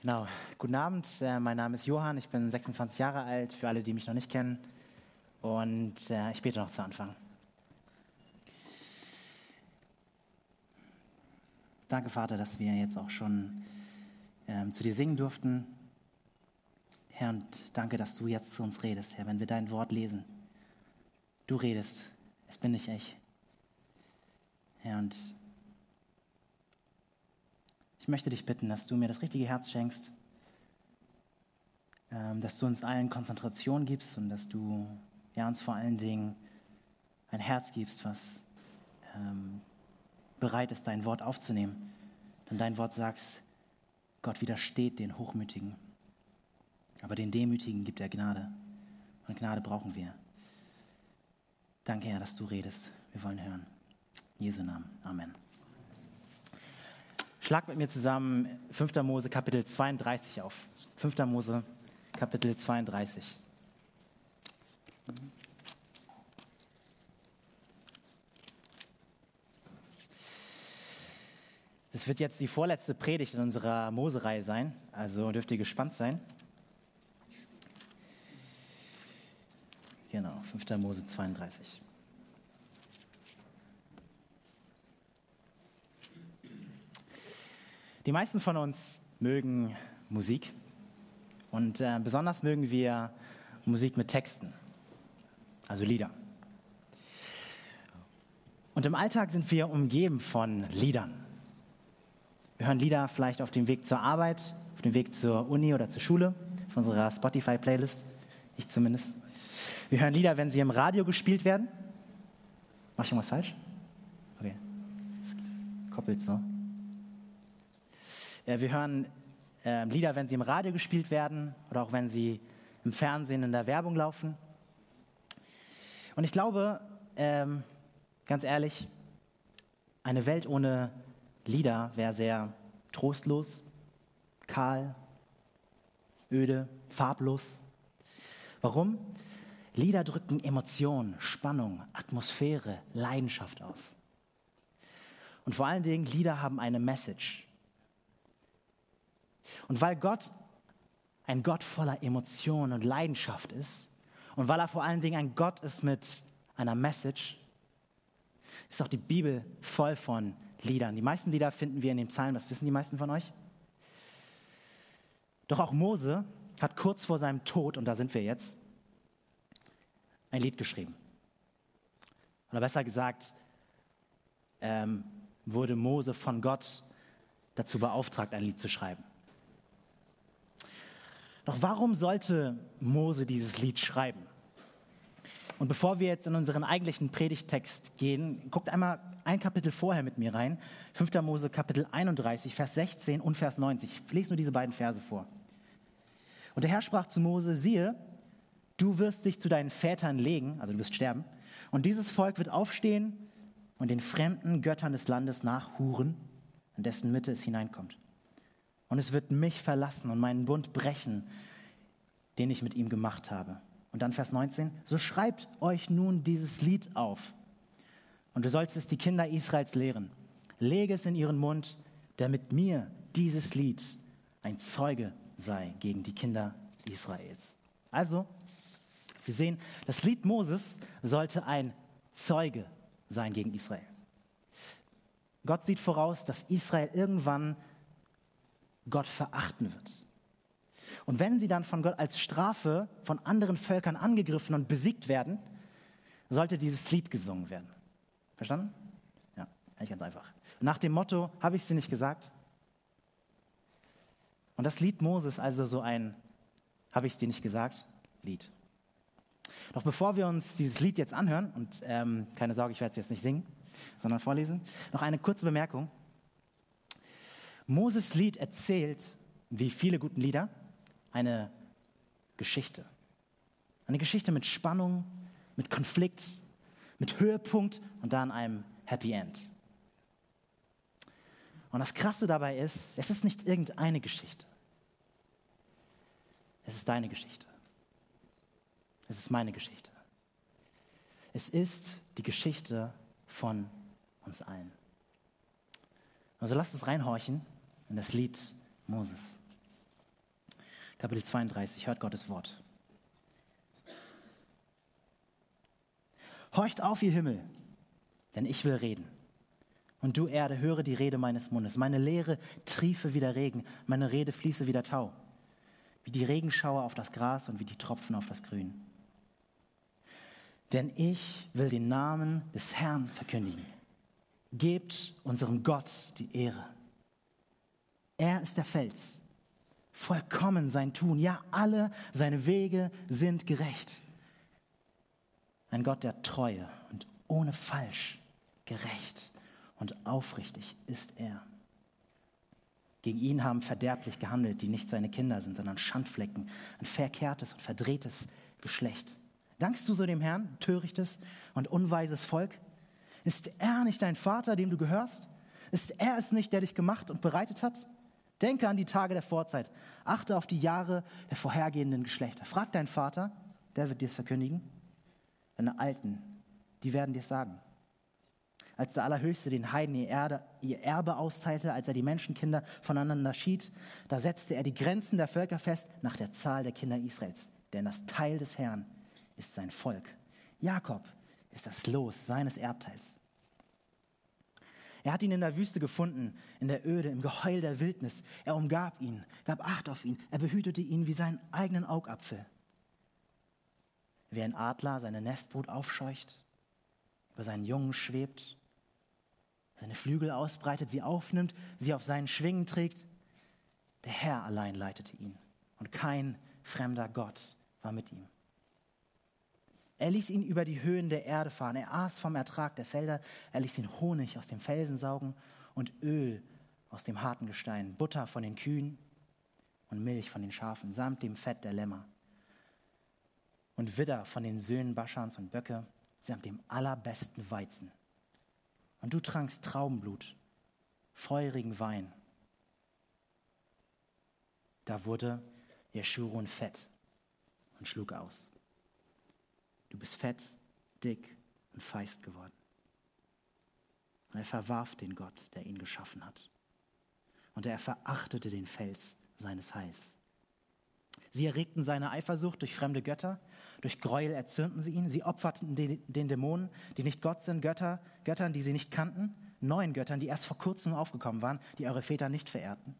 Genau, guten Abend. Äh, mein Name ist Johann, ich bin 26 Jahre alt, für alle, die mich noch nicht kennen. Und äh, ich bete noch zu Anfang. Danke, Vater, dass wir jetzt auch schon ähm, zu dir singen durften. Herr, und danke, dass du jetzt zu uns redest, Herr, wenn wir dein Wort lesen. Du redest, es bin nicht ich. Herr, und ich möchte dich bitten, dass du mir das richtige Herz schenkst, ähm, dass du uns allen Konzentration gibst und dass du ja, uns vor allen Dingen ein Herz gibst, was ähm, bereit ist, dein Wort aufzunehmen. Denn dein Wort sagt, Gott widersteht den Hochmütigen, aber den Demütigen gibt er Gnade. Und Gnade brauchen wir. Danke, Herr, dass du redest. Wir wollen hören. In Jesu Namen. Amen. Schlag mit mir zusammen 5. Mose Kapitel 32 auf. 5. Mose Kapitel 32. Das wird jetzt die vorletzte Predigt in unserer Mose-Reihe sein, also dürft ihr gespannt sein. Genau, 5. Mose 32. Die meisten von uns mögen Musik und äh, besonders mögen wir Musik mit Texten, also Lieder. Und im Alltag sind wir umgeben von Liedern. Wir hören Lieder vielleicht auf dem Weg zur Arbeit, auf dem Weg zur Uni oder zur Schule, von unserer Spotify-Playlist, ich zumindest. Wir hören Lieder, wenn sie im Radio gespielt werden. Mach ich irgendwas falsch? Okay. Das koppelt so. Äh, wir hören äh, Lieder, wenn sie im Radio gespielt werden oder auch wenn sie im Fernsehen in der Werbung laufen. Und ich glaube, ähm, ganz ehrlich, eine Welt ohne Lieder wäre sehr trostlos, kahl, öde, farblos. Warum? Lieder drücken Emotionen, Spannung, Atmosphäre, Leidenschaft aus. Und vor allen Dingen, Lieder haben eine Message. Und weil Gott ein Gott voller Emotionen und Leidenschaft ist und weil er vor allen Dingen ein Gott ist mit einer Message, ist auch die Bibel voll von Liedern. Die meisten Lieder finden wir in den Psalmen, das wissen die meisten von euch. Doch auch Mose hat kurz vor seinem Tod, und da sind wir jetzt, ein Lied geschrieben. Oder besser gesagt, ähm, wurde Mose von Gott dazu beauftragt, ein Lied zu schreiben. Doch warum sollte Mose dieses Lied schreiben? Und bevor wir jetzt in unseren eigentlichen Predigtext gehen, guckt einmal ein Kapitel vorher mit mir rein. 5. Mose Kapitel 31, Vers 16 und Vers 90. Ich lese nur diese beiden Verse vor. Und der Herr sprach zu Mose, siehe, du wirst dich zu deinen Vätern legen, also du wirst sterben, und dieses Volk wird aufstehen und den fremden Göttern des Landes nachhuren, in dessen Mitte es hineinkommt. Und es wird mich verlassen und meinen Bund brechen, den ich mit ihm gemacht habe. Und dann Vers 19, so schreibt euch nun dieses Lied auf. Und du sollst es die Kinder Israels lehren. Lege es in ihren Mund, damit mir dieses Lied ein Zeuge sei gegen die Kinder Israels. Also, wir sehen, das Lied Moses sollte ein Zeuge sein gegen Israel. Gott sieht voraus, dass Israel irgendwann Gott verachten wird. Und wenn sie dann von Gott als Strafe von anderen Völkern angegriffen und besiegt werden, sollte dieses Lied gesungen werden. Verstanden? Ja, eigentlich ganz einfach. Nach dem Motto, habe ich sie nicht gesagt? Und das Lied Moses also so ein, habe ich dir nicht gesagt, Lied. Doch bevor wir uns dieses Lied jetzt anhören, und ähm, keine Sorge, ich werde es jetzt nicht singen, sondern vorlesen, noch eine kurze Bemerkung. Moses Lied erzählt, wie viele guten Lieder, eine Geschichte. Eine Geschichte mit Spannung, mit Konflikt, mit Höhepunkt und dann einem Happy End. Und das Krasse dabei ist, es ist nicht irgendeine Geschichte. Es ist deine Geschichte. Es ist meine Geschichte. Es ist die Geschichte von uns allen. Also lasst uns reinhorchen in das Lied Moses. Kapitel 32. Hört Gottes Wort. Horcht auf, ihr Himmel, denn ich will reden. Und du Erde, höre die Rede meines Mundes. Meine Lehre triefe wie der Regen, meine Rede fließe wie der Tau, wie die Regenschauer auf das Gras und wie die Tropfen auf das Grün. Denn ich will den Namen des Herrn verkündigen. Gebt unserem Gott die Ehre. Er ist der Fels, vollkommen sein Tun, ja alle seine Wege sind gerecht. Ein Gott der Treue und ohne Falsch, gerecht und aufrichtig ist er. Gegen ihn haben verderblich gehandelt, die nicht seine Kinder sind, sondern Schandflecken, ein verkehrtes und verdrehtes Geschlecht. Dankst du so dem Herrn, törichtes und unweises Volk? Ist er nicht dein Vater, dem du gehörst? Ist er es nicht, der dich gemacht und bereitet hat? Denke an die Tage der Vorzeit. Achte auf die Jahre der vorhergehenden Geschlechter. Frag deinen Vater, der wird dir es verkündigen. Deine Alten, die werden dir es sagen als der Allerhöchste den Heiden ihr, Erde, ihr Erbe austeilte, als er die Menschenkinder voneinander schied, da setzte er die Grenzen der Völker fest nach der Zahl der Kinder Israels. Denn das Teil des Herrn ist sein Volk. Jakob ist das Los seines Erbteils. Er hat ihn in der Wüste gefunden, in der Öde, im Geheul der Wildnis. Er umgab ihn, gab Acht auf ihn, er behütete ihn wie seinen eigenen Augapfel. Wie ein Adler seine Nestbrut aufscheucht, über seinen Jungen schwebt, seine Flügel ausbreitet, sie aufnimmt, sie auf seinen Schwingen trägt. Der Herr allein leitete ihn und kein fremder Gott war mit ihm. Er ließ ihn über die Höhen der Erde fahren. Er aß vom Ertrag der Felder. Er ließ ihn Honig aus dem Felsen saugen und Öl aus dem harten Gestein, Butter von den Kühen und Milch von den Schafen, samt dem Fett der Lämmer. Und Widder von den Söhnen Baschans und Böcke, samt dem allerbesten Weizen. Und du trankst Traubenblut, feurigen Wein. Da wurde Jeschurun fett und schlug aus. Du bist fett, dick und feist geworden. Und er verwarf den Gott, der ihn geschaffen hat. Und er verachtete den Fels seines Heils. Sie erregten seine Eifersucht durch fremde Götter, durch Gräuel erzürnten sie ihn, sie opferten den, den Dämonen, die nicht Gott sind, Götter, Göttern, die sie nicht kannten, neuen Göttern, die erst vor kurzem aufgekommen waren, die eure Väter nicht verehrten.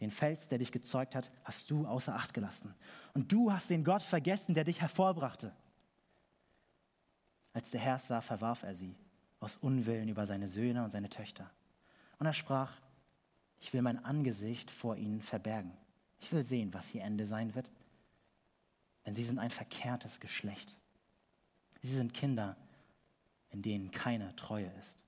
Den Fels, der dich gezeugt hat, hast du außer Acht gelassen. Und du hast den Gott vergessen, der dich hervorbrachte. Als der Herr sah, verwarf er sie aus Unwillen über seine Söhne und seine Töchter. Und er sprach, ich will mein Angesicht vor ihnen verbergen. Ich will sehen, was ihr Ende sein wird. Denn sie sind ein verkehrtes Geschlecht. Sie sind Kinder, in denen keine Treue ist.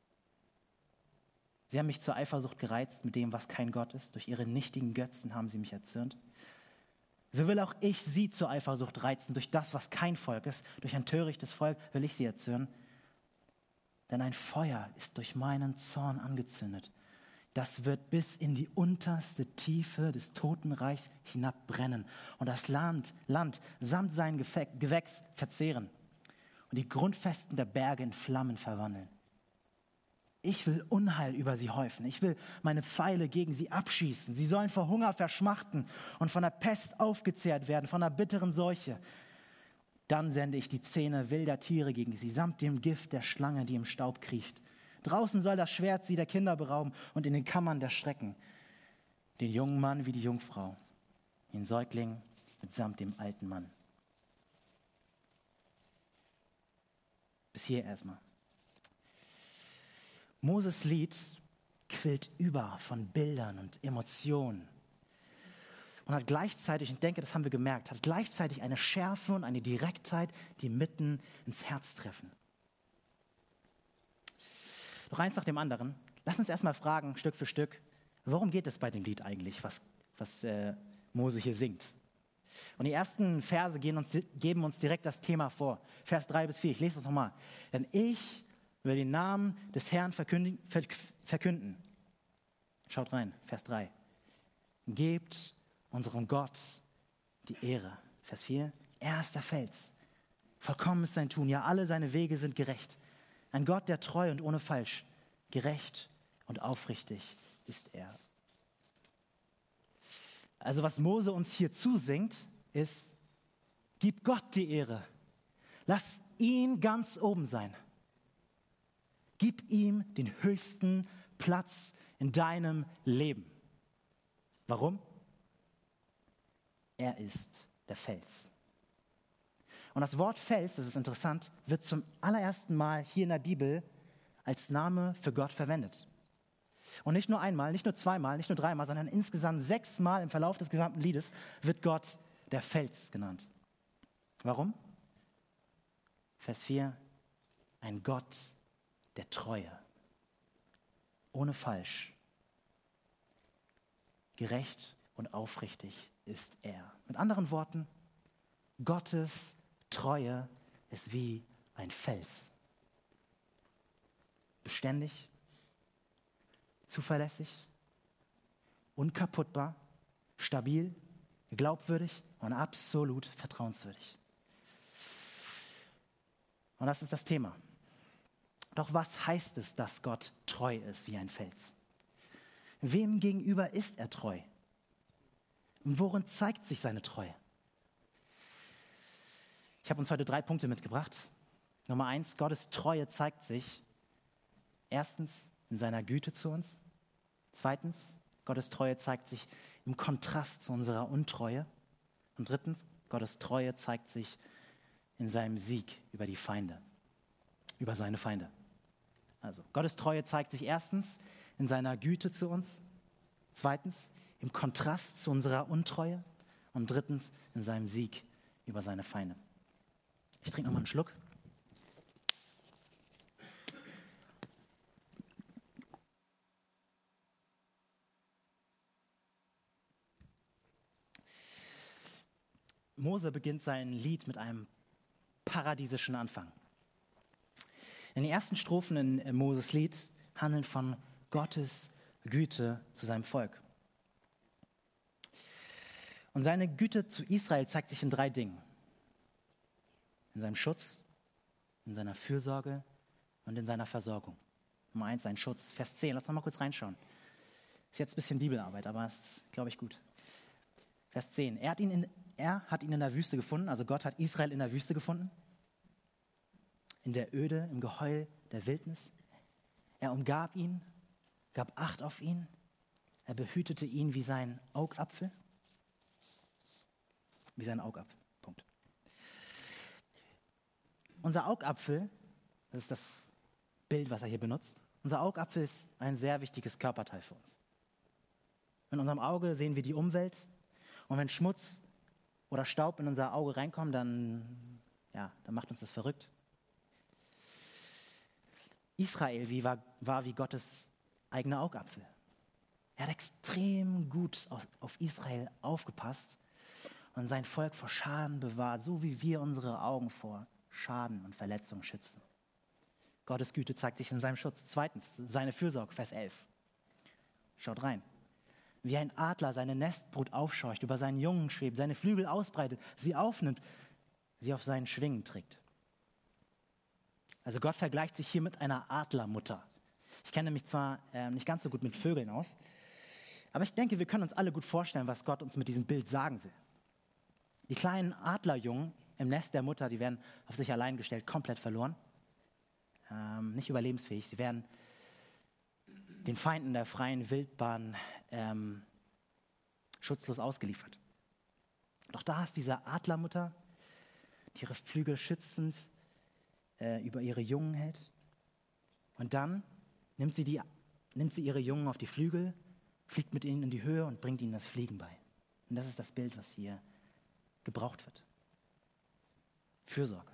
Sie haben mich zur Eifersucht gereizt mit dem, was kein Gott ist. Durch ihre nichtigen Götzen haben sie mich erzürnt. So will auch ich sie zur Eifersucht reizen. Durch das, was kein Volk ist, durch ein törichtes Volk will ich sie erzürnen. Denn ein Feuer ist durch meinen Zorn angezündet das wird bis in die unterste Tiefe des Totenreichs hinabbrennen und das Land, Land samt seinem Gewächs verzehren und die Grundfesten der Berge in Flammen verwandeln. Ich will Unheil über sie häufen. Ich will meine Pfeile gegen sie abschießen. Sie sollen vor Hunger verschmachten und von der Pest aufgezehrt werden, von der bitteren Seuche. Dann sende ich die Zähne wilder Tiere gegen sie, samt dem Gift der Schlange, die im Staub kriecht. Draußen soll das Schwert sie der Kinder berauben und in den Kammern der Schrecken. Den jungen Mann wie die Jungfrau, den Säugling mitsamt dem alten Mann. Bis hier erstmal. Moses Lied quillt über von Bildern und Emotionen und hat gleichzeitig, ich denke, das haben wir gemerkt, hat gleichzeitig eine Schärfe und eine Direktheit, die mitten ins Herz treffen. Doch eins nach dem anderen. Lass uns erstmal fragen, Stück für Stück, worum geht es bei dem Lied eigentlich, was, was äh, Mose hier singt? Und die ersten Verse uns, geben uns direkt das Thema vor. Vers 3 bis 4, ich lese es nochmal. Denn ich will den Namen des Herrn verkünden. Schaut rein, Vers 3. Gebt unserem Gott die Ehre. Vers 4. Er ist der Fels. Vollkommen ist sein Tun. Ja, alle seine Wege sind gerecht. Ein Gott, der treu und ohne Falsch, gerecht und aufrichtig ist er. Also was Mose uns hier zusingt, ist, gib Gott die Ehre. Lass ihn ganz oben sein. Gib ihm den höchsten Platz in deinem Leben. Warum? Er ist der Fels. Und das Wort Fels, das ist interessant, wird zum allerersten Mal hier in der Bibel als Name für Gott verwendet. Und nicht nur einmal, nicht nur zweimal, nicht nur dreimal, sondern insgesamt sechsmal im Verlauf des gesamten Liedes wird Gott der Fels genannt. Warum? Vers 4, ein Gott der Treue, ohne Falsch, gerecht und aufrichtig ist er. Mit anderen Worten, Gottes Treue ist wie ein Fels. Beständig, zuverlässig, unkaputtbar, stabil, glaubwürdig und absolut vertrauenswürdig. Und das ist das Thema. Doch was heißt es, dass Gott treu ist wie ein Fels? Wem gegenüber ist er treu? Worin zeigt sich seine Treue? Ich habe uns heute drei Punkte mitgebracht. Nummer eins, Gottes Treue zeigt sich erstens in seiner Güte zu uns. Zweitens, Gottes Treue zeigt sich im Kontrast zu unserer Untreue. Und drittens, Gottes Treue zeigt sich in seinem Sieg über die Feinde, über seine Feinde. Also, Gottes Treue zeigt sich erstens in seiner Güte zu uns, zweitens im Kontrast zu unserer Untreue und drittens in seinem Sieg über seine Feinde. Ich trinke nochmal einen Schluck. Mose beginnt sein Lied mit einem paradiesischen Anfang. In den ersten Strophen in Moses Lied handeln von Gottes Güte zu seinem Volk. Und seine Güte zu Israel zeigt sich in drei Dingen. In seinem Schutz, in seiner Fürsorge und in seiner Versorgung. Nummer eins, sein Schutz. Vers 10, lass mal kurz reinschauen. Ist jetzt ein bisschen Bibelarbeit, aber es ist, glaube ich, gut. Vers 10. Er hat, ihn in, er hat ihn in der Wüste gefunden, also Gott hat Israel in der Wüste gefunden. In der Öde, im Geheul der Wildnis. Er umgab ihn, gab Acht auf ihn. Er behütete ihn wie sein Augapfel. Wie sein Augapfel. Punkt. Unser Augapfel, das ist das Bild, was er hier benutzt. Unser Augapfel ist ein sehr wichtiges Körperteil für uns. In unserem Auge sehen wir die Umwelt, und wenn Schmutz oder Staub in unser Auge reinkommt, dann, ja, dann macht uns das verrückt. Israel wie war, war wie Gottes eigener Augapfel. Er hat extrem gut auf, Israel aufgepasst und sein Volk vor Schaden bewahrt, so wie wir unsere Augen vor Schaden und Verletzungen schützen. Gottes Güte zeigt sich in seinem Schutz. Zweitens, seine Fürsorge, Vers 11. Schaut rein wie ein Adler seine Nestbrut aufscheucht, über seinen Jungen schwebt, seine Flügel ausbreitet, sie aufnimmt, sie auf seinen Schwingen trägt. Also Gott vergleicht sich hier mit einer Adlermutter. Ich kenne mich zwar äh, nicht ganz so gut mit Vögeln aus, aber ich denke, wir können uns alle gut vorstellen, was Gott uns mit diesem Bild sagen will. Die kleinen Adlerjungen im Nest der Mutter, die werden auf sich allein gestellt, komplett verloren, ähm, nicht überlebensfähig. Sie werden den Feinden der freien Wildbahn ähm, schutzlos ausgeliefert. Doch da ist diese Adlermutter, die ihre Flügel schützend äh, über ihre Jungen hält. Und dann nimmt sie, die, nimmt sie ihre Jungen auf die Flügel, fliegt mit ihnen in die Höhe und bringt ihnen das Fliegen bei. Und das ist das Bild, was hier gebraucht wird. Fürsorge.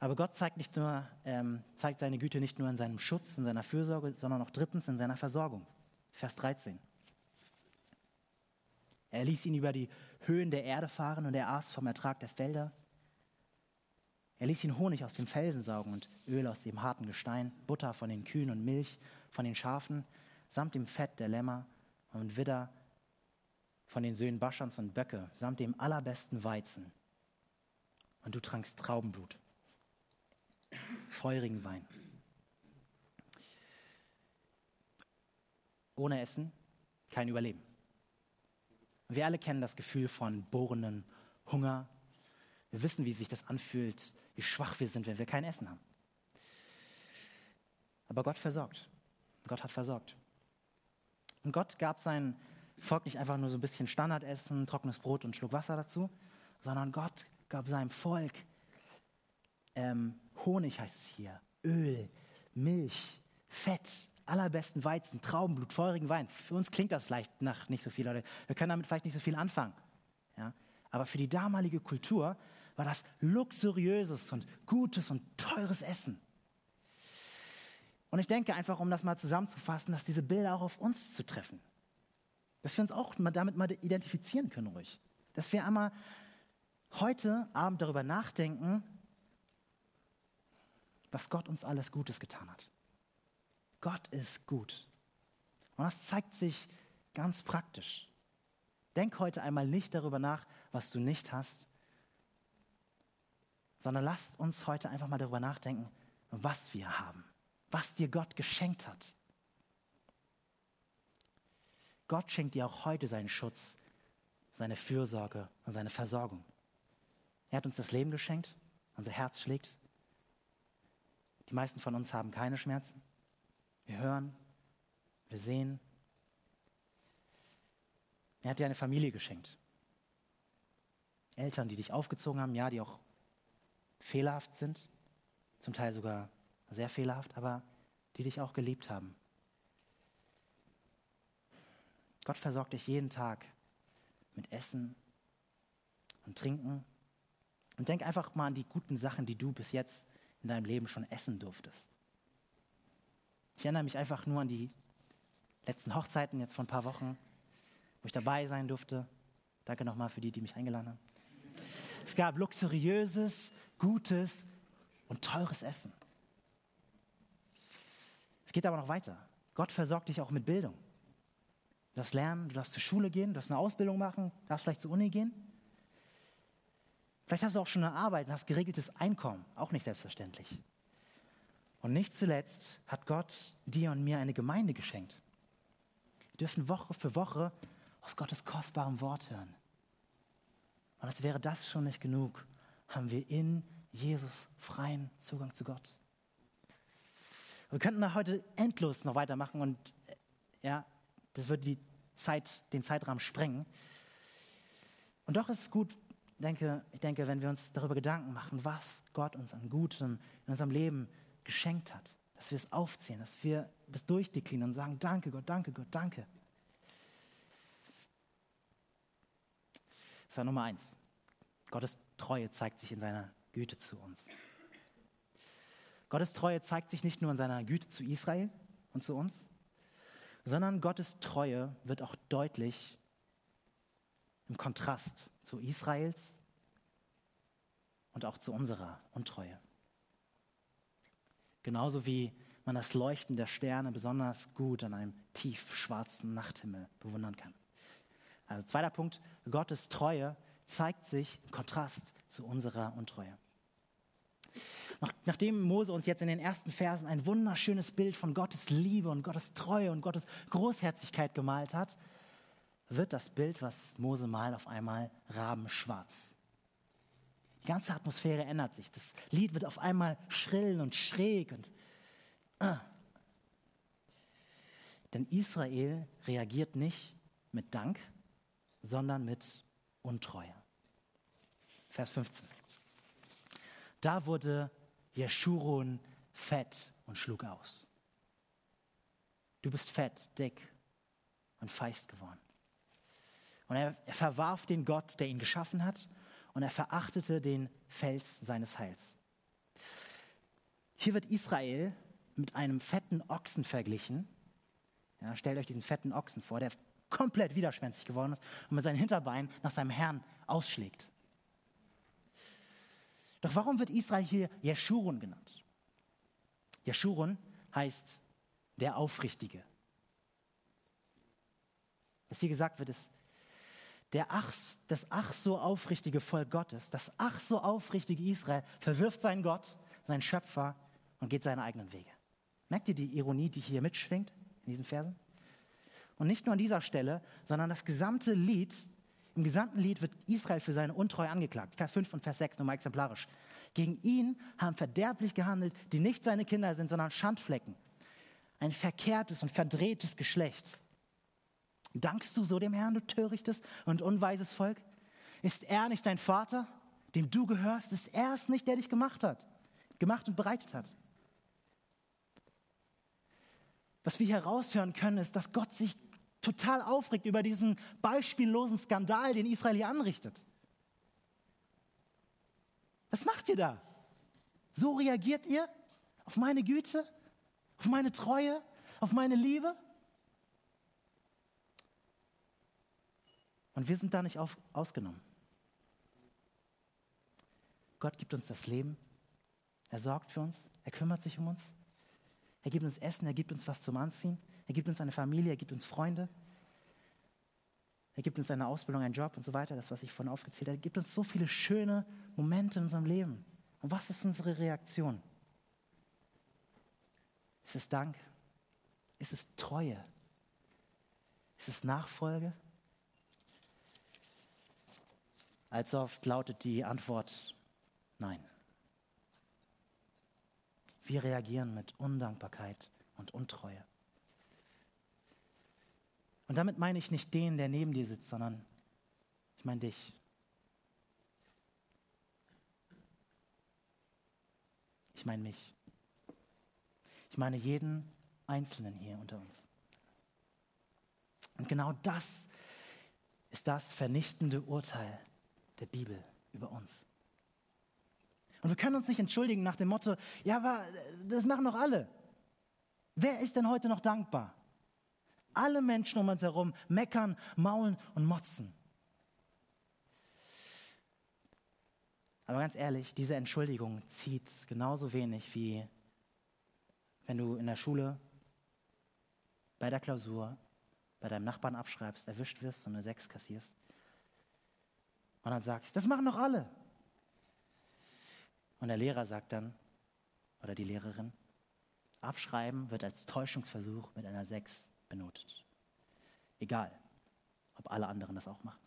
Aber Gott zeigt, nicht nur, ähm, zeigt seine Güte nicht nur in seinem Schutz, in seiner Fürsorge, sondern auch drittens in seiner Versorgung. Vers 13. Er ließ ihn über die Höhen der Erde fahren und er aß vom Ertrag der Felder. Er ließ ihn Honig aus den Felsen saugen und Öl aus dem harten Gestein, Butter von den Kühen und Milch von den Schafen, samt dem Fett der Lämmer und Widder von den Söhnen Baschans und Böcke, samt dem allerbesten Weizen. Und du trankst Traubenblut feurigen Wein. Ohne Essen kein Überleben. Wir alle kennen das Gefühl von bohrenden Hunger. Wir wissen, wie sich das anfühlt, wie schwach wir sind, wenn wir kein Essen haben. Aber Gott versorgt. Gott hat versorgt. Und Gott gab sein Volk nicht einfach nur so ein bisschen Standardessen, trockenes Brot und Schluck Wasser dazu, sondern Gott gab seinem Volk ähm, Honig, heißt es hier, Öl, Milch, Fett, allerbesten Weizen, Traubenblut, feurigen Wein. Für uns klingt das vielleicht nach nicht so viel, Leute. Wir können damit vielleicht nicht so viel anfangen. Ja? Aber für die damalige Kultur war das luxuriöses und gutes und teures Essen. Und ich denke einfach, um das mal zusammenzufassen, dass diese Bilder auch auf uns zu treffen. Dass wir uns auch damit mal identifizieren können, ruhig. Dass wir einmal heute Abend darüber nachdenken, was Gott uns alles Gutes getan hat. Gott ist gut. Und das zeigt sich ganz praktisch. Denk heute einmal nicht darüber nach, was du nicht hast, sondern lasst uns heute einfach mal darüber nachdenken, was wir haben, was dir Gott geschenkt hat. Gott schenkt dir auch heute seinen Schutz, seine Fürsorge und seine Versorgung. Er hat uns das Leben geschenkt, unser Herz schlägt. Die meisten von uns haben keine Schmerzen. Wir hören, wir sehen. Er hat dir eine Familie geschenkt. Eltern, die dich aufgezogen haben, ja, die auch fehlerhaft sind, zum Teil sogar sehr fehlerhaft, aber die dich auch geliebt haben. Gott versorgt dich jeden Tag mit Essen und Trinken. Und denk einfach mal an die guten Sachen, die du bis jetzt in deinem Leben schon essen durftest. Ich erinnere mich einfach nur an die letzten Hochzeiten jetzt vor ein paar Wochen, wo ich dabei sein durfte. Danke nochmal für die, die mich eingeladen haben. Es gab luxuriöses, gutes und teures Essen. Es geht aber noch weiter. Gott versorgt dich auch mit Bildung. Du darfst lernen, du darfst zur Schule gehen, du darfst eine Ausbildung machen, darfst vielleicht zur Uni gehen. Vielleicht hast du auch schon eine Arbeit und hast geregeltes Einkommen, auch nicht selbstverständlich. Und nicht zuletzt hat Gott dir und mir eine Gemeinde geschenkt. Wir dürfen Woche für Woche aus Gottes kostbarem Wort hören. Und als wäre das schon nicht genug, haben wir in Jesus freien Zugang zu Gott. Wir könnten da heute endlos noch weitermachen und ja, das würde die Zeit, den Zeitrahmen sprengen. Und doch ist es gut, denke, ich denke, wenn wir uns darüber Gedanken machen, was Gott uns an Gutem in unserem Leben geschenkt hat, dass wir es aufzählen, dass wir das durchdeklinieren und sagen, danke Gott, danke Gott, danke. Das war Nummer eins. Gottes Treue zeigt sich in seiner Güte zu uns. Gottes Treue zeigt sich nicht nur in seiner Güte zu Israel und zu uns, sondern Gottes Treue wird auch deutlich im Kontrast zu Israels und auch zu unserer Untreue. Genauso wie man das Leuchten der Sterne besonders gut an einem tiefschwarzen Nachthimmel bewundern kann. Also zweiter Punkt, Gottes Treue zeigt sich im Kontrast zu unserer Untreue. nachdem Mose uns jetzt in den ersten Versen ein wunderschönes Bild von Gottes Liebe und Gottes Treue und Gottes Großherzigkeit gemalt hat, wird das Bild, was Mose malt, auf einmal rabenschwarz. Die ganze Atmosphäre ändert sich. Das Lied wird auf einmal schrill und schräg und ah. Denn Israel reagiert nicht mit Dank, sondern mit Untreue. Vers 15. Da wurde Jeschurun fett und schlug aus. Du bist fett, dick und feist geworden. Und er, er verwarf den Gott, der ihn geschaffen hat, und er verachtete den Fels seines Heils. Hier wird Israel mit einem fetten Ochsen verglichen. Ja, stellt euch diesen fetten Ochsen vor, der komplett widerspenstig geworden ist und mit seinen Hinterbeinen nach seinem Herrn ausschlägt. Doch warum wird Israel hier Jeschurun genannt? Jeschurun heißt der Aufrichtige. Was hier gesagt wird, ist der ach, das ach so aufrichtige Volk Gottes, das ach so aufrichtige Israel verwirft seinen Gott, seinen Schöpfer und geht seine eigenen Wege. Merkt ihr die Ironie, die hier mitschwingt in diesen Versen? Und nicht nur an dieser Stelle, sondern das gesamte Lied Im gesamten Lied wird Israel für seine Untreue angeklagt. Vers 5 und Vers 6 nochmal exemplarisch. Gegen ihn haben verderblich gehandelt, die nicht seine Kinder sind, sondern Schandflecken. Ein verkehrtes und verdrehtes Geschlecht. Dankst du so dem Herrn, du törichtes und unweises Volk? Ist er nicht dein Vater, dem du gehörst? Ist er es nicht, der dich gemacht hat, gemacht und bereitet hat? Was wir hier raushören können, ist, dass Gott sich total aufregt über diesen beispiellosen Skandal, den Israel hier anrichtet. Was macht ihr da? So reagiert ihr auf meine Güte, auf meine Treue, auf meine Liebe? Und wir sind da nicht auf, ausgenommen. Gott gibt uns das Leben, er sorgt für uns, er kümmert sich um uns, er gibt uns Essen, er gibt uns was zum Anziehen, er gibt uns eine Familie, er gibt uns Freunde, er gibt uns eine Ausbildung, einen Job und so weiter, das, was ich vorhin aufgezählt habe. Er gibt uns so viele schöne Momente in unserem Leben. Und was ist unsere Reaktion? Ist es Dank? Ist es Treue? Ist es Nachfolge? Allzu oft lautet die Antwort Nein. Wir reagieren mit Undankbarkeit und Untreue. Und damit meine ich nicht den, der neben dir sitzt, sondern ich meine dich. Ich meine mich. Ich meine jeden Einzelnen hier unter uns. Und genau das ist das vernichtende Urteil der Bibel über uns. Und wir können uns nicht entschuldigen nach dem Motto, ja, aber das machen doch alle. Wer ist denn heute noch dankbar? Alle Menschen um uns herum meckern, maulen und motzen. Aber ganz ehrlich, diese Entschuldigung zieht genauso wenig wie wenn du in der Schule bei der Klausur bei deinem Nachbarn abschreibst, erwischt wirst und eine Sechs kassierst. Und dann sagst, das machen doch alle. Und der Lehrer sagt dann, oder die Lehrerin, Abschreiben wird als Täuschungsversuch mit einer 6 benotet. Egal, ob alle anderen das auch machen.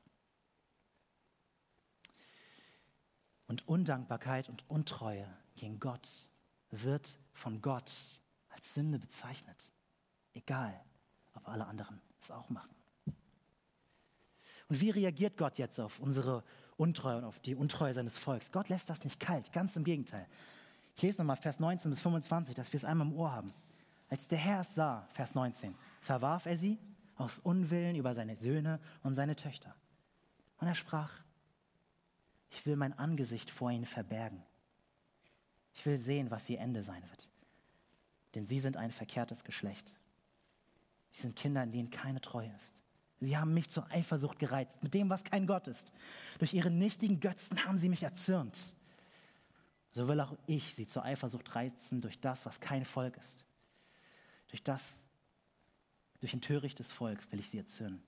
Und Undankbarkeit und Untreue gegen Gott wird von Gott als Sünde bezeichnet. Egal, ob alle anderen es auch machen. Und wie reagiert Gott jetzt auf unsere Untreue und auf die Untreue seines Volks. Gott lässt das nicht kalt, ganz im Gegenteil. Ich lese nochmal Vers 19 bis 25, dass wir es einmal im Ohr haben. Als der Herr es sah, Vers 19, verwarf er sie aus Unwillen über seine Söhne und seine Töchter. Und er sprach, ich will mein Angesicht vor ihnen verbergen. Ich will sehen, was ihr Ende sein wird. Denn sie sind ein verkehrtes Geschlecht. Sie sind Kinder, in denen keine Treue ist. Sie haben mich zur Eifersucht gereizt, mit dem, was kein Gott ist. Durch ihre nichtigen Götzen haben sie mich erzürnt. So will auch ich sie zur Eifersucht reizen durch das, was kein Volk ist. Durch das, durch ein törichtes Volk will ich sie erzürnen.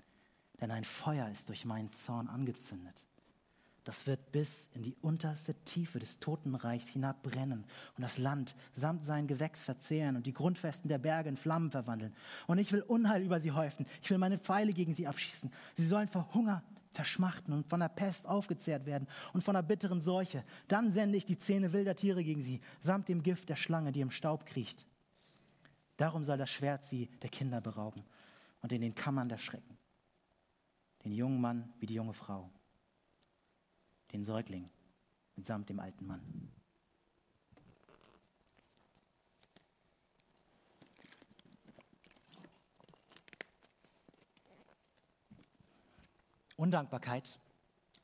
Denn ein Feuer ist durch meinen Zorn angezündet das wird bis in die unterste Tiefe des Totenreichs hinabbrennen und das Land samt sein Gewächs verzehren und die Grundfesten der Berge in Flammen verwandeln. Und ich will Unheil über sie häufen. Ich will meine Pfeile gegen sie abschießen. Sie sollen vor Hunger verschmachten und von der Pest aufgezehrt werden und von der bitteren Seuche. Dann sende ich die Zähne wilder Tiere gegen sie, samt dem Gift der Schlange, die im Staub kriecht. Darum soll das Schwert sie der Kinder berauben und in den Kammern der Schrecken. Den jungen Mann wie die junge Frau den Säugling mitsamt dem alten Mann. Undankbarkeit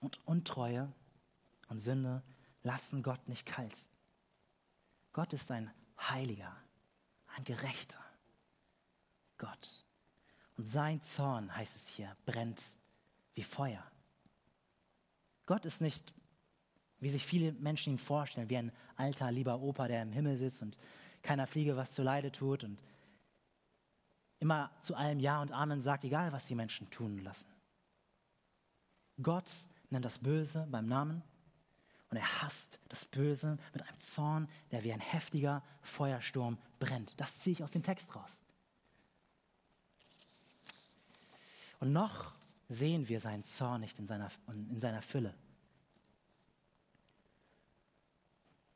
und Untreue und Sünde lassen Gott nicht kalt. Gott ist ein heiliger, ein gerechter Gott. Und sein Zorn, heißt es hier, brennt wie Feuer. Gott ist nicht, wie sich viele Menschen ihn vorstellen, wie ein alter, lieber Opa, der im Himmel sitzt und keiner Fliege was zu Leide tut und immer zu allem Ja und Amen sagt, egal was die Menschen tun lassen. Gott nennt das Böse beim Namen und er hasst das Böse mit einem Zorn, der wie ein heftiger Feuersturm brennt. Das ziehe ich aus dem Text raus. Und noch sehen wir seinen Zorn nicht in seiner, in seiner Fülle.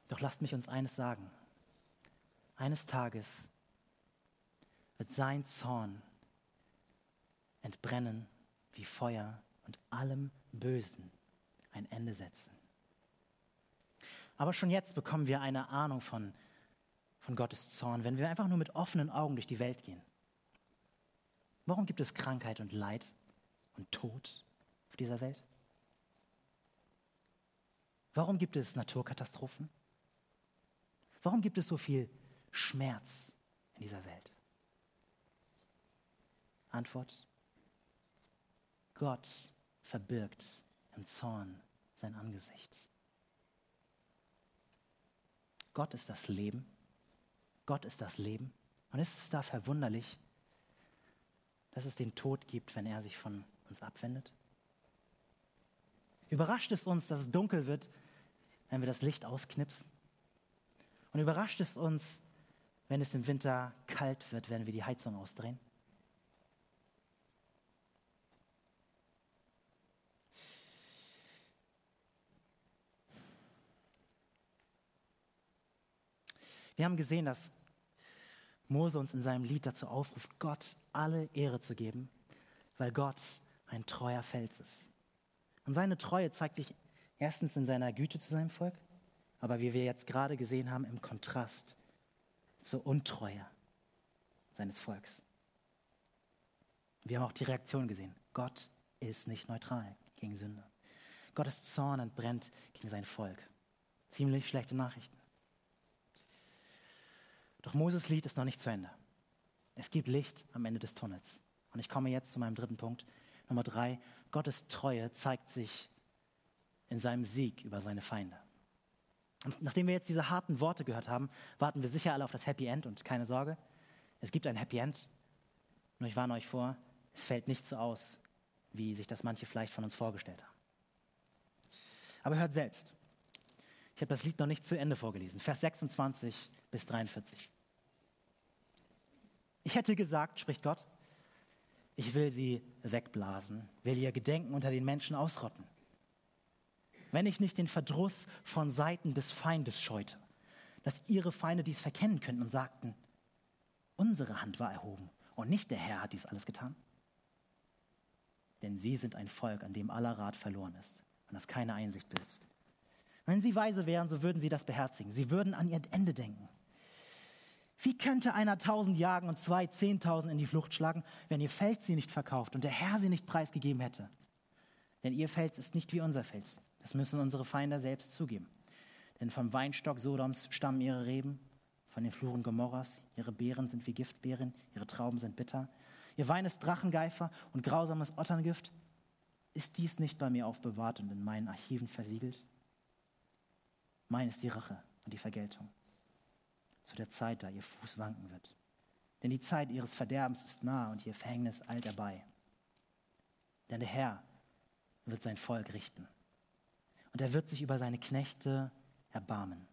Doch lasst mich uns eines sagen. Eines Tages wird sein Zorn entbrennen wie Feuer und allem Bösen ein Ende setzen. Aber schon jetzt bekommen wir eine Ahnung von, von Gottes Zorn, wenn wir einfach nur mit offenen Augen durch die Welt gehen. Warum gibt es Krankheit und Leid und Tod auf dieser Welt? Warum gibt es Naturkatastrophen? Warum gibt es so viel Schmerz in dieser Welt? Antwort, Gott verbirgt im Zorn sein Angesicht. Gott ist das Leben. Gott ist das Leben. Und ist es da verwunderlich, dass es den Tod gibt, wenn er sich von uns abwendet? Überrascht es uns, dass es dunkel wird, wenn wir das Licht ausknipsen? Und überrascht es uns, wenn es im Winter kalt wird, wenn wir die Heizung ausdrehen? Wir haben gesehen, dass Mose uns in seinem Lied dazu aufruft, Gott alle Ehre zu geben, weil Gott ein treuer Fels ist. Und seine Treue zeigt sich erstens in seiner Güte zu seinem Volk, aber wie wir jetzt gerade gesehen haben, im Kontrast zur Untreue seines Volks. Wir haben auch die Reaktion gesehen. Gott ist nicht neutral gegen Sünde. Gottes Zorn entbrennt gegen sein Volk. Ziemlich schlechte Nachrichten. Doch Moses Lied ist noch nicht zu Ende. Es gibt Licht am Ende des Tunnels. Und ich komme jetzt zu meinem dritten Punkt. Nummer drei, Gottes Treue zeigt sich in seinem Sieg über seine Feinde. Und nachdem wir jetzt diese harten Worte gehört haben, warten wir sicher alle auf das Happy End und keine Sorge, es gibt ein Happy End. Nur ich warne euch vor, es fällt nicht so aus, wie sich das manche vielleicht von uns vorgestellt haben. Aber hört selbst. Ich habe das Lied noch nicht zu Ende vorgelesen. Vers 26 bis 43. Ich hätte gesagt, spricht Gott, ich will sie wegblasen, will ihr Gedenken unter den Menschen ausrotten. Wenn ich nicht den Verdruss von Seiten des Feindes scheute, dass ihre Feinde dies verkennen könnten und sagten, unsere Hand war erhoben und nicht der Herr hat dies alles getan. Denn sie sind ein Volk, an dem aller Rat verloren ist und das keine Einsicht besitzt. Wenn sie weise wären, so würden sie das beherzigen. Sie würden an ihr Ende denken. Wie könnte einer tausend jagen und zwei zehntausend in die Flucht schlagen, wenn ihr Fels sie nicht verkauft und der Herr sie nicht preisgegeben hätte? Denn ihr Fels ist nicht wie unser Fels. Das müssen unsere Feinde selbst zugeben. Denn vom Weinstock Sodoms stammen ihre Reben, von den Fluren Gomorras. Ihre Beeren sind wie Giftbeeren, ihre Trauben sind bitter. Ihr Wein ist Drachengeifer und grausames Otterngift. Ist dies nicht bei mir aufbewahrt und in meinen Archiven versiegelt? Mein ist die Rache und die Vergeltung zu der Zeit, da ihr Fuß wanken wird. Denn die Zeit ihres Verderbens ist nah und ihr Verhängnis eilt herbei. Denn der Herr wird sein Volk richten. Und er wird sich über seine Knechte erbarmen,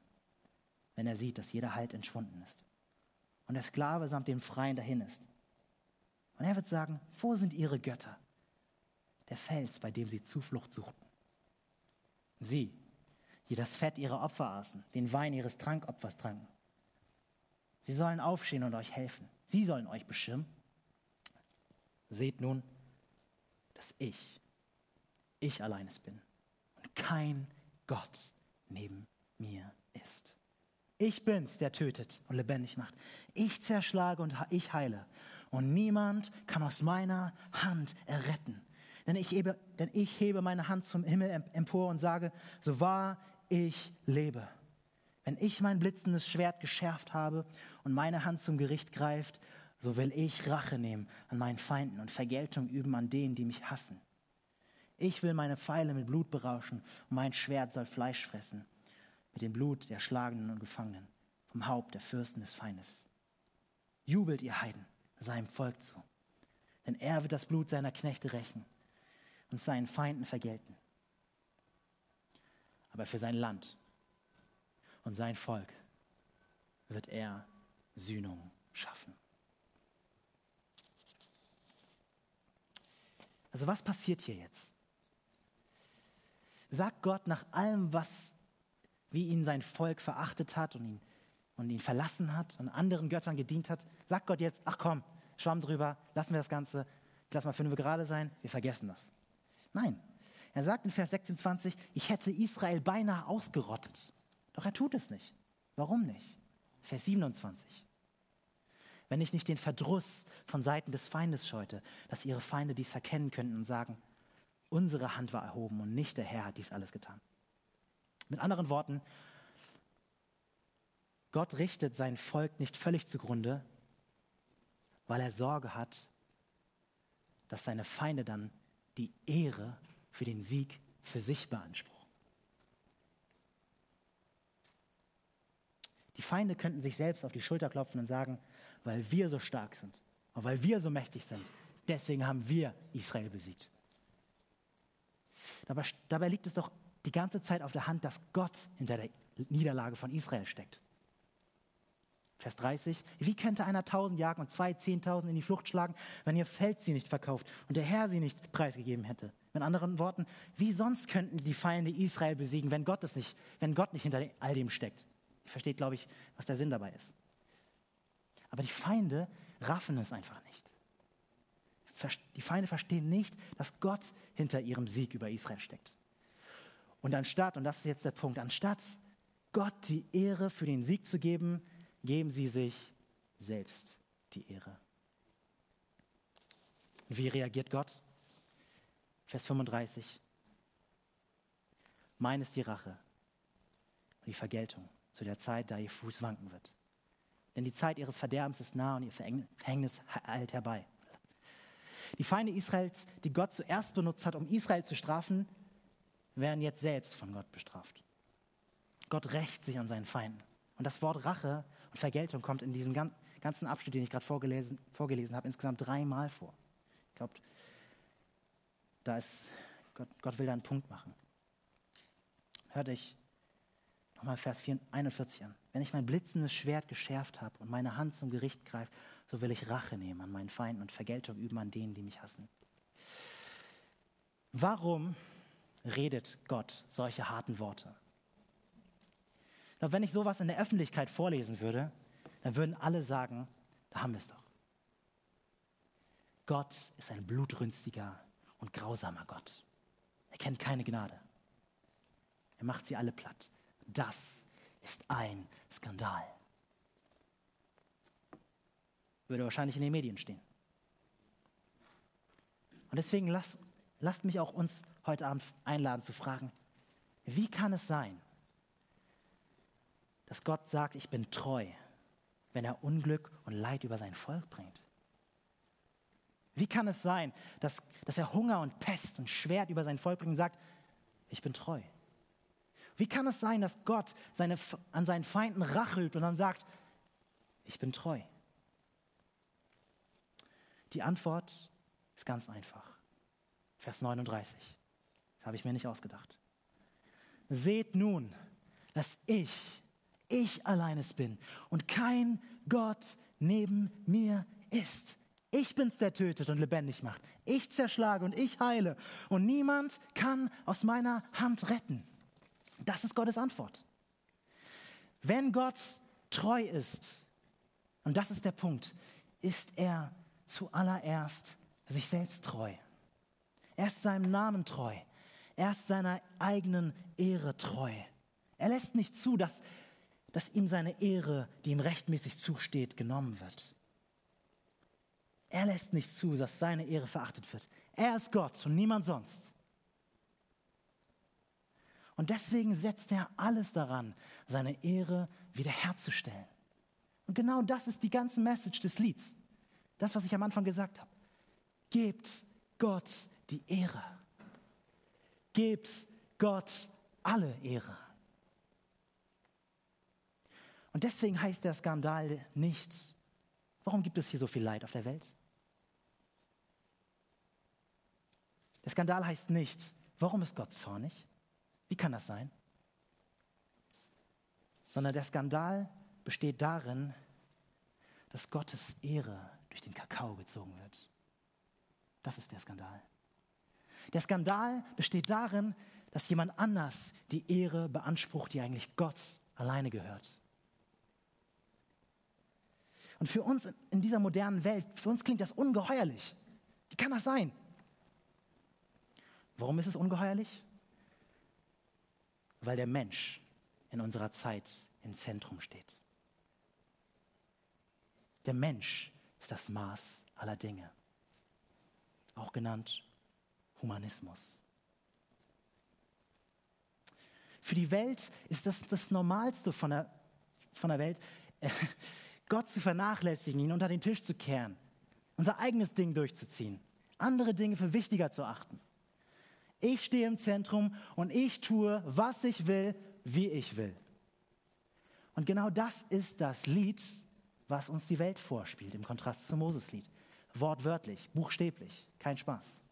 wenn er sieht, dass jeder Halt entschwunden ist und der Sklave samt dem Freien dahin ist. Und er wird sagen, wo sind ihre Götter? Der Fels, bei dem sie Zuflucht suchten. Sie, die das Fett ihrer Opfer aßen, den Wein ihres Trankopfers tranken Sie sollen aufstehen und euch helfen. Sie sollen euch beschirmen. Seht nun, dass ich, ich allein es bin und kein Gott neben mir ist. Ich bin's, der tötet und lebendig macht. Ich zerschlage und ich heile. Und niemand kann aus meiner Hand erretten. Denn ich, hebe, denn ich hebe meine Hand zum Himmel empor und sage, so wahr ich lebe wenn ich mein blitzendes Schwert geschärft habe und meine Hand zum Gericht greift, so will ich Rache nehmen an meinen Feinden und Vergeltung üben an denen, die mich hassen. Ich will meine Pfeile mit Blut berauschen und mein Schwert soll Fleisch fressen, mit dem Blut der Schlagenden und Gefangenen, vom Haupt der Fürsten des Feindes. Jubelt ihr Heiden seinem Volk zu, denn er wird das Blut seiner Knechte rächen und seinen Feinden vergelten. Aber für sein Land und sein Volk wird er Sühnung schaffen. Also was passiert hier jetzt? Sagt Gott nach allem, was, wie ihn sein Volk verachtet hat und ihn, und ihn verlassen hat und anderen Göttern gedient hat, sagt Gott jetzt, ach komm, Schwamm drüber, lassen wir das Ganze, lass mal fünf gerade sein, wir vergessen das. Nein, er sagt in Vers 26, ich hätte Israel beinahe ausgerottet. Doch er tut es nicht. Warum nicht? Vers 27. Wenn ich nicht den Verdruss von Seiten des Feindes scheute, dass ihre Feinde dies verkennen könnten und sagen, unsere Hand war erhoben und nicht der Herr hat dies alles getan. Mit anderen Worten, Gott richtet sein Volk nicht völlig zugrunde, weil er Sorge hat, dass seine Feinde dann die Ehre für den Sieg für sich beanspruchen. Die Feinde könnten sich selbst auf die Schulter klopfen und sagen, weil wir so stark sind und weil wir so mächtig sind, deswegen haben wir Israel besiegt. Dabei, dabei liegt es doch die ganze Zeit auf der Hand, dass Gott hinter der Niederlage von Israel steckt. Vers 30. Wie könnte einer tausend jagen und zwei zehntausend in die Flucht schlagen, wenn ihr Feld sie nicht verkauft und der Herr sie nicht preisgegeben hätte? Mit anderen Worten, wie sonst könnten die Feinde Israel besiegen, wenn Gott es nicht, wenn Gott nicht hinter all dem steckt? Ihr versteht, glaube ich, was der Sinn dabei ist. Aber die Feinde raffen es einfach nicht. Die Feinde verstehen nicht, dass Gott hinter ihrem Sieg über Israel steckt. Und anstatt, und das ist jetzt der Punkt, anstatt Gott die Ehre für den Sieg zu geben, geben sie sich selbst die Ehre. Wie reagiert Gott? Vers 35. Mein ist die Rache und die Vergeltung zu der Zeit, da ihr Fuß wanken wird. Denn die Zeit ihres Verderbens ist nah und ihr Verhängnis eilt herbei. Die Feinde Israels, die Gott zuerst benutzt hat, um Israel zu strafen, werden jetzt selbst von Gott bestraft. Gott rächt sich an seinen Feinden. Und das Wort Rache und Vergeltung kommt in diesem ganzen Abschnitt, den ich gerade vorgelesen, vorgelesen habe, insgesamt dreimal vor. Ich glaube, da ist, Gott, Gott will da einen Punkt machen. Hört euch nochmal Vers 41 an. Wenn ich mein blitzendes Schwert geschärft habe und meine Hand zum Gericht greife, so will ich Rache nehmen an meinen Feinden und Vergeltung üben an denen, die mich hassen. Warum redet Gott solche harten Worte? Doch wenn ich sowas in der Öffentlichkeit vorlesen würde, dann würden alle sagen, da haben wir es doch. Gott ist ein blutrünstiger und grausamer Gott. Er kennt keine Gnade. Er macht sie alle platt. Das ist ein Skandal. Würde wahrscheinlich in den Medien stehen. Und deswegen lasst, lasst mich auch uns heute Abend einladen zu fragen, wie kann es sein, dass Gott sagt, ich bin treu, wenn er Unglück und Leid über sein Volk bringt? Wie kann es sein, dass, dass er Hunger und Pest und Schwert über sein Volk bringt und sagt, ich bin treu? Wie kann es sein, dass Gott seine, an seinen Feinden Rache übt und dann sagt, ich bin treu? Die Antwort ist ganz einfach. Vers 39. Das habe ich mir nicht ausgedacht. Seht nun, dass ich ich allein es bin und kein Gott neben mir ist. Ich bin's, der tötet und lebendig macht. Ich zerschlage und ich heile. Und niemand kann aus meiner Hand retten. Das ist Gottes Antwort. Wenn Gott treu ist, und das ist der Punkt, ist er zuallererst sich selbst treu. Er ist seinem Namen treu. Er ist seiner eigenen Ehre treu. Er lässt nicht zu, dass dass ihm seine Ehre, die ihm rechtmäßig zusteht, genommen wird. Er lässt nicht zu, dass seine Ehre verachtet wird. Er ist Gott und niemand sonst. Und deswegen setzt er alles daran, seine Ehre wiederherzustellen. Und genau das ist die ganze Message des Lieds. Das, was ich am Anfang gesagt habe. Gebt Gott die Ehre. Gebt Gott alle Ehre. Und deswegen heißt der Skandal nicht, warum gibt es hier so viel Leid auf der Welt? Der Skandal heißt nicht, warum ist Gott zornig? Wie kann das sein? Sondern der Skandal besteht darin, dass Gottes Ehre durch den Kakao gezogen wird. Das ist der Skandal. Der Skandal besteht darin, dass jemand anders die Ehre beansprucht, die eigentlich Gott alleine gehört. Und für uns in dieser modernen Welt, für uns klingt das ungeheuerlich. Wie kann das sein? Warum ist es ungeheuerlich? Weil der Mensch in unserer Zeit im Zentrum steht. Der Mensch ist das Maß aller Dinge, auch genannt Humanismus. Für die Welt ist das das Normalste von der, von der Welt, Gott zu vernachlässigen, ihn unter den Tisch zu kehren, unser eigenes Ding durchzuziehen, andere Dinge für wichtiger zu achten. Ich stehe im Zentrum und ich tue, was ich will, wie ich will. Und genau das ist das Lied, was uns die Welt vorspielt, im Kontrast zum Moses-Lied. Wortwörtlich, buchstäblich, kein Spaß.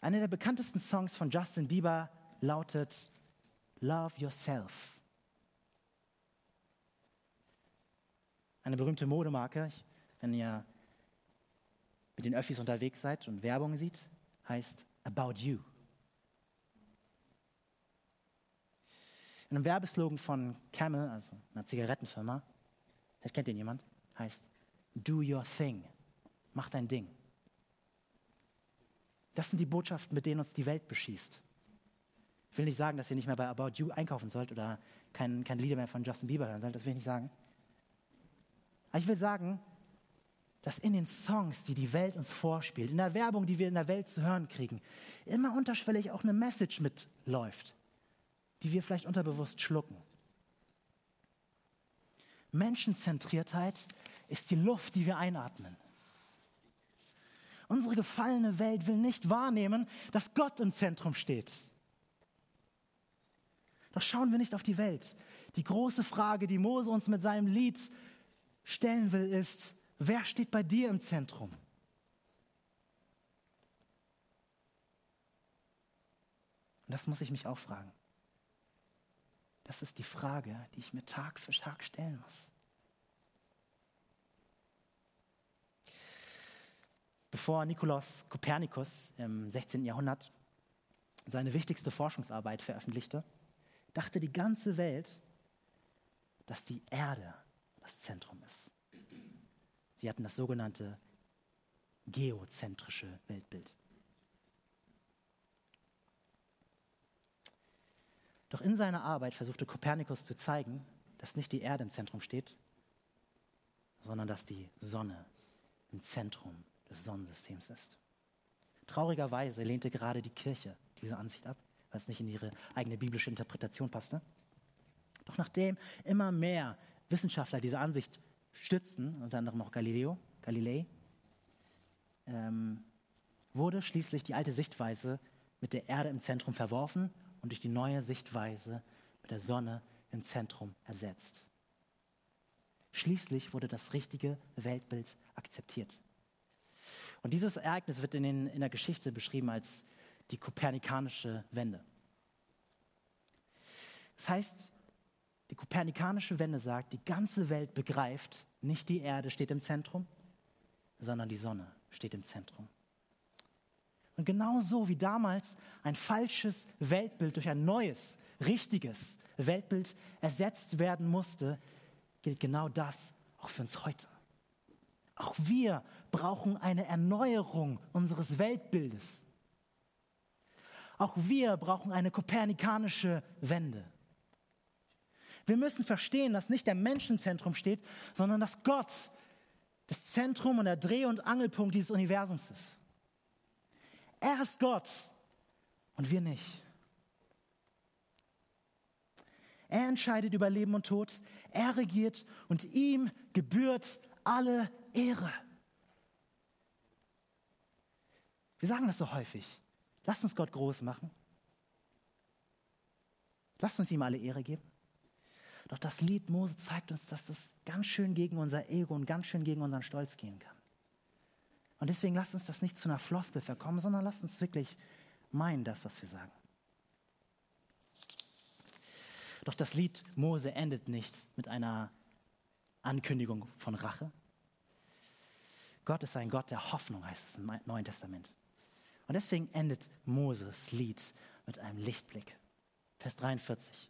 Einer der bekanntesten Songs von Justin Bieber lautet Love Yourself. Eine berühmte Modemarke, wenn ihr mit den Öffis unterwegs seid und Werbung sieht, heißt About You. In einem Werbeslogan von Camel, also einer Zigarettenfirma, vielleicht kennt ihn jemand, heißt Do Your Thing. Mach dein Ding. Das sind die Botschaften, mit denen uns die Welt beschießt. Ich will nicht sagen, dass ihr nicht mehr bei About You einkaufen sollt oder kein, keine Lieder mehr von Justin Bieber hören sollt, das will ich nicht sagen. Aber ich will sagen, dass in den Songs, die die Welt uns vorspielt, in der Werbung, die wir in der Welt zu hören kriegen, immer unterschwellig auch eine Message mitläuft, die wir vielleicht unterbewusst schlucken. Menschenzentriertheit ist die Luft, die wir einatmen. Unsere gefallene Welt will nicht wahrnehmen, dass Gott im Zentrum steht. Doch schauen wir nicht auf die Welt. Die große Frage, die Mose uns mit seinem Lied stellen will, ist, wer steht bei dir im Zentrum? Und das muss ich mich auch fragen. Das ist die Frage, die ich mir Tag für Tag stellen muss. Bevor Nikolaus Kopernikus im 16. Jahrhundert seine wichtigste Forschungsarbeit veröffentlichte, dachte die ganze Welt, dass die Erde das Zentrum ist. Sie hatten das sogenannte geozentrische Weltbild. Doch in seiner Arbeit versuchte Kopernikus zu zeigen, dass nicht die Erde im Zentrum steht, sondern dass die Sonne im Zentrum des Sonnensystems ist. Traurigerweise lehnte gerade die Kirche diese Ansicht ab, weil es nicht in ihre eigene biblische Interpretation passte. Doch nachdem immer mehr Wissenschaftler diese Ansicht stützten, unter anderem auch Galileo, Galilei, ähm, wurde schließlich die alte Sichtweise mit der Erde im Zentrum verworfen und durch die neue Sichtweise mit der Sonne im Zentrum ersetzt. Schließlich wurde das richtige Weltbild akzeptiert. Und dieses Ereignis wird in, den, in der Geschichte beschrieben als die kopernikanische Wende. Das heißt, kopernikanische Wende sagt, die ganze Welt begreift, nicht die Erde steht im Zentrum, sondern die Sonne steht im Zentrum. Und genauso wie damals ein falsches Weltbild durch ein neues, richtiges Weltbild ersetzt werden musste, gilt genau das auch für uns heute. Auch wir brauchen eine Erneuerung unseres Weltbildes. Auch wir brauchen eine kopernikanische Wende. Wir müssen verstehen, dass nicht der Mensch im Zentrum steht, sondern dass Gott das Zentrum und der Dreh- und Angelpunkt dieses Universums ist. Er ist Gott und wir nicht. Er entscheidet über Leben und Tod, er regiert und ihm gebührt alle Ehre. Wir sagen das so häufig. Lasst uns Gott groß machen. Lasst uns ihm alle Ehre geben. Doch das Lied Mose zeigt uns, dass das ganz schön gegen unser Ego und ganz schön gegen unseren Stolz gehen kann. Und deswegen lasst uns das nicht zu einer Floskel verkommen, sondern lasst uns wirklich meinen, das, was wir sagen. Doch das Lied Mose endet nicht mit einer Ankündigung von Rache, Gott ist ein Gott der Hoffnung, heißt es im Neuen Testament. Und deswegen endet Moses Lied mit einem Lichtblick. Vers 43.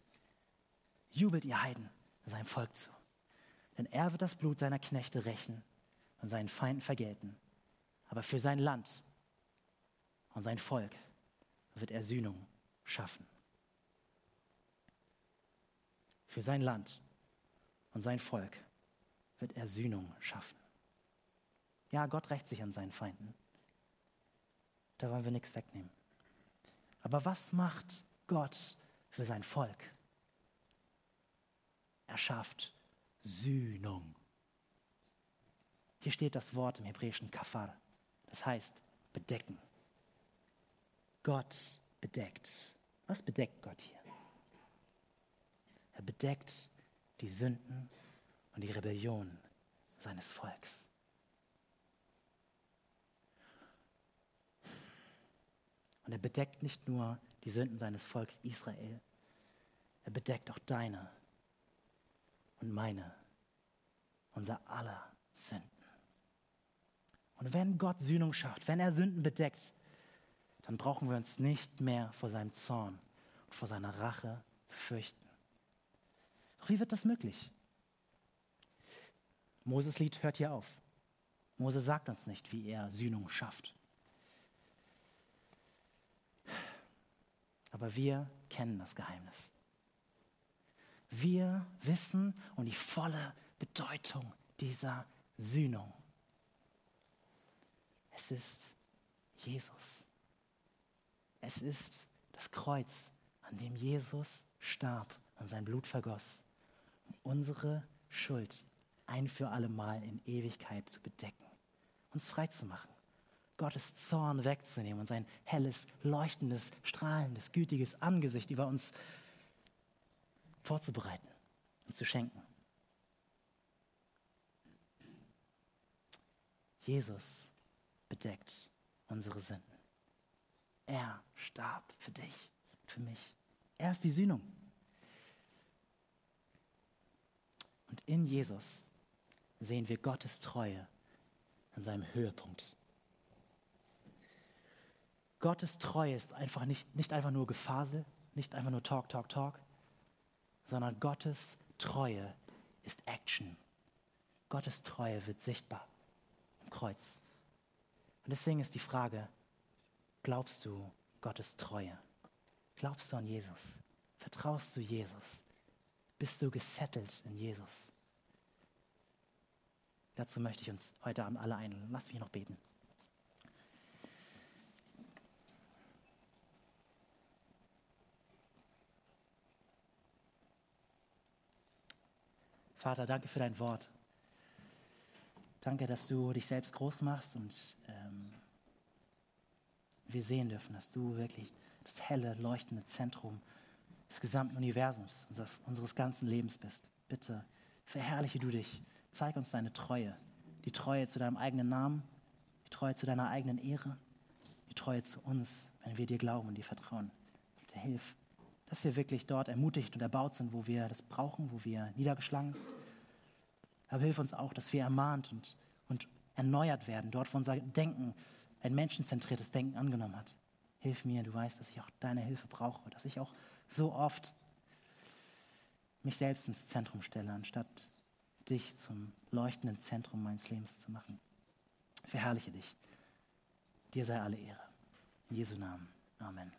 Jubelt ihr Heiden seinem Volk zu. Denn er wird das Blut seiner Knechte rächen und seinen Feinden vergelten. Aber für sein Land und sein Volk wird er Sühnung schaffen. Für sein Land und sein Volk wird er Sühnung schaffen. Ja, Gott rächt sich an seinen Feinden. Da wollen wir nichts wegnehmen. Aber was macht Gott für sein Volk? Er schafft Sühnung. Hier steht das Wort im hebräischen Kafar. Das heißt bedecken. Gott bedeckt. Was bedeckt Gott hier? Er bedeckt die Sünden und die Rebellion seines Volks. Und er bedeckt nicht nur die Sünden seines Volks Israel, er bedeckt auch deine und meine, unser aller Sünden. Und wenn Gott Sühnung schafft, wenn er Sünden bedeckt, dann brauchen wir uns nicht mehr vor seinem Zorn und vor seiner Rache zu fürchten. Doch wie wird das möglich? Moses Lied hört hier auf. Mose sagt uns nicht, wie er Sühnung schafft. Aber wir kennen das Geheimnis. Wir wissen um die volle Bedeutung dieser Sühnung. Es ist Jesus. Es ist das Kreuz, an dem Jesus starb und sein Blut vergoss, um unsere Schuld ein für allemal in Ewigkeit zu bedecken, uns frei zu machen, Gottes Zorn wegzunehmen und sein helles, leuchtendes, strahlendes, gütiges Angesicht über uns vorzubereiten und zu schenken. Jesus bedeckt unsere Sünden. Er starb für dich, für mich. Er ist die Sühnung. Und in Jesus sehen wir Gottes Treue an seinem Höhepunkt. Gottes Treue ist einfach nicht, nicht einfach nur Gefasel, nicht einfach nur Talk, Talk, Talk, sondern Gottes Treue ist Action. Gottes Treue wird sichtbar im Kreuz. Und deswegen ist die Frage, glaubst du Gottes Treue? Glaubst du an Jesus? Vertraust du Jesus? Bist du gesettelt in Jesus? Dazu möchte ich uns heute Abend alle einladen. Lass mich noch beten. Vater, danke für dein Wort. Danke, dass du dich selbst groß machst und ähm, wir sehen dürfen, dass du wirklich das helle, leuchtende Zentrum des gesamten Universums, unseres, unseres ganzen Lebens bist. Bitte verherrliche du dich, zeig uns deine Treue, die Treue zu deinem eigenen Namen, die Treue zu deiner eigenen Ehre, die Treue zu uns, wenn wir dir glauben und dir vertrauen. Bitte hilf, dass wir wirklich dort ermutigt und erbaut sind, wo wir das brauchen, wo wir niedergeschlagen sind. Aber hilf uns auch, dass wir ermahnt und, und erneuert werden, dort wo unser Denken ein menschenzentriertes Denken angenommen hat. Hilf mir, du weißt, dass ich auch deine Hilfe brauche, dass ich auch so oft mich selbst ins Zentrum stelle, anstatt dich zum leuchtenden Zentrum meines Lebens zu machen. Verherrliche dich. Dir sei alle Ehre. In Jesu Namen. Amen.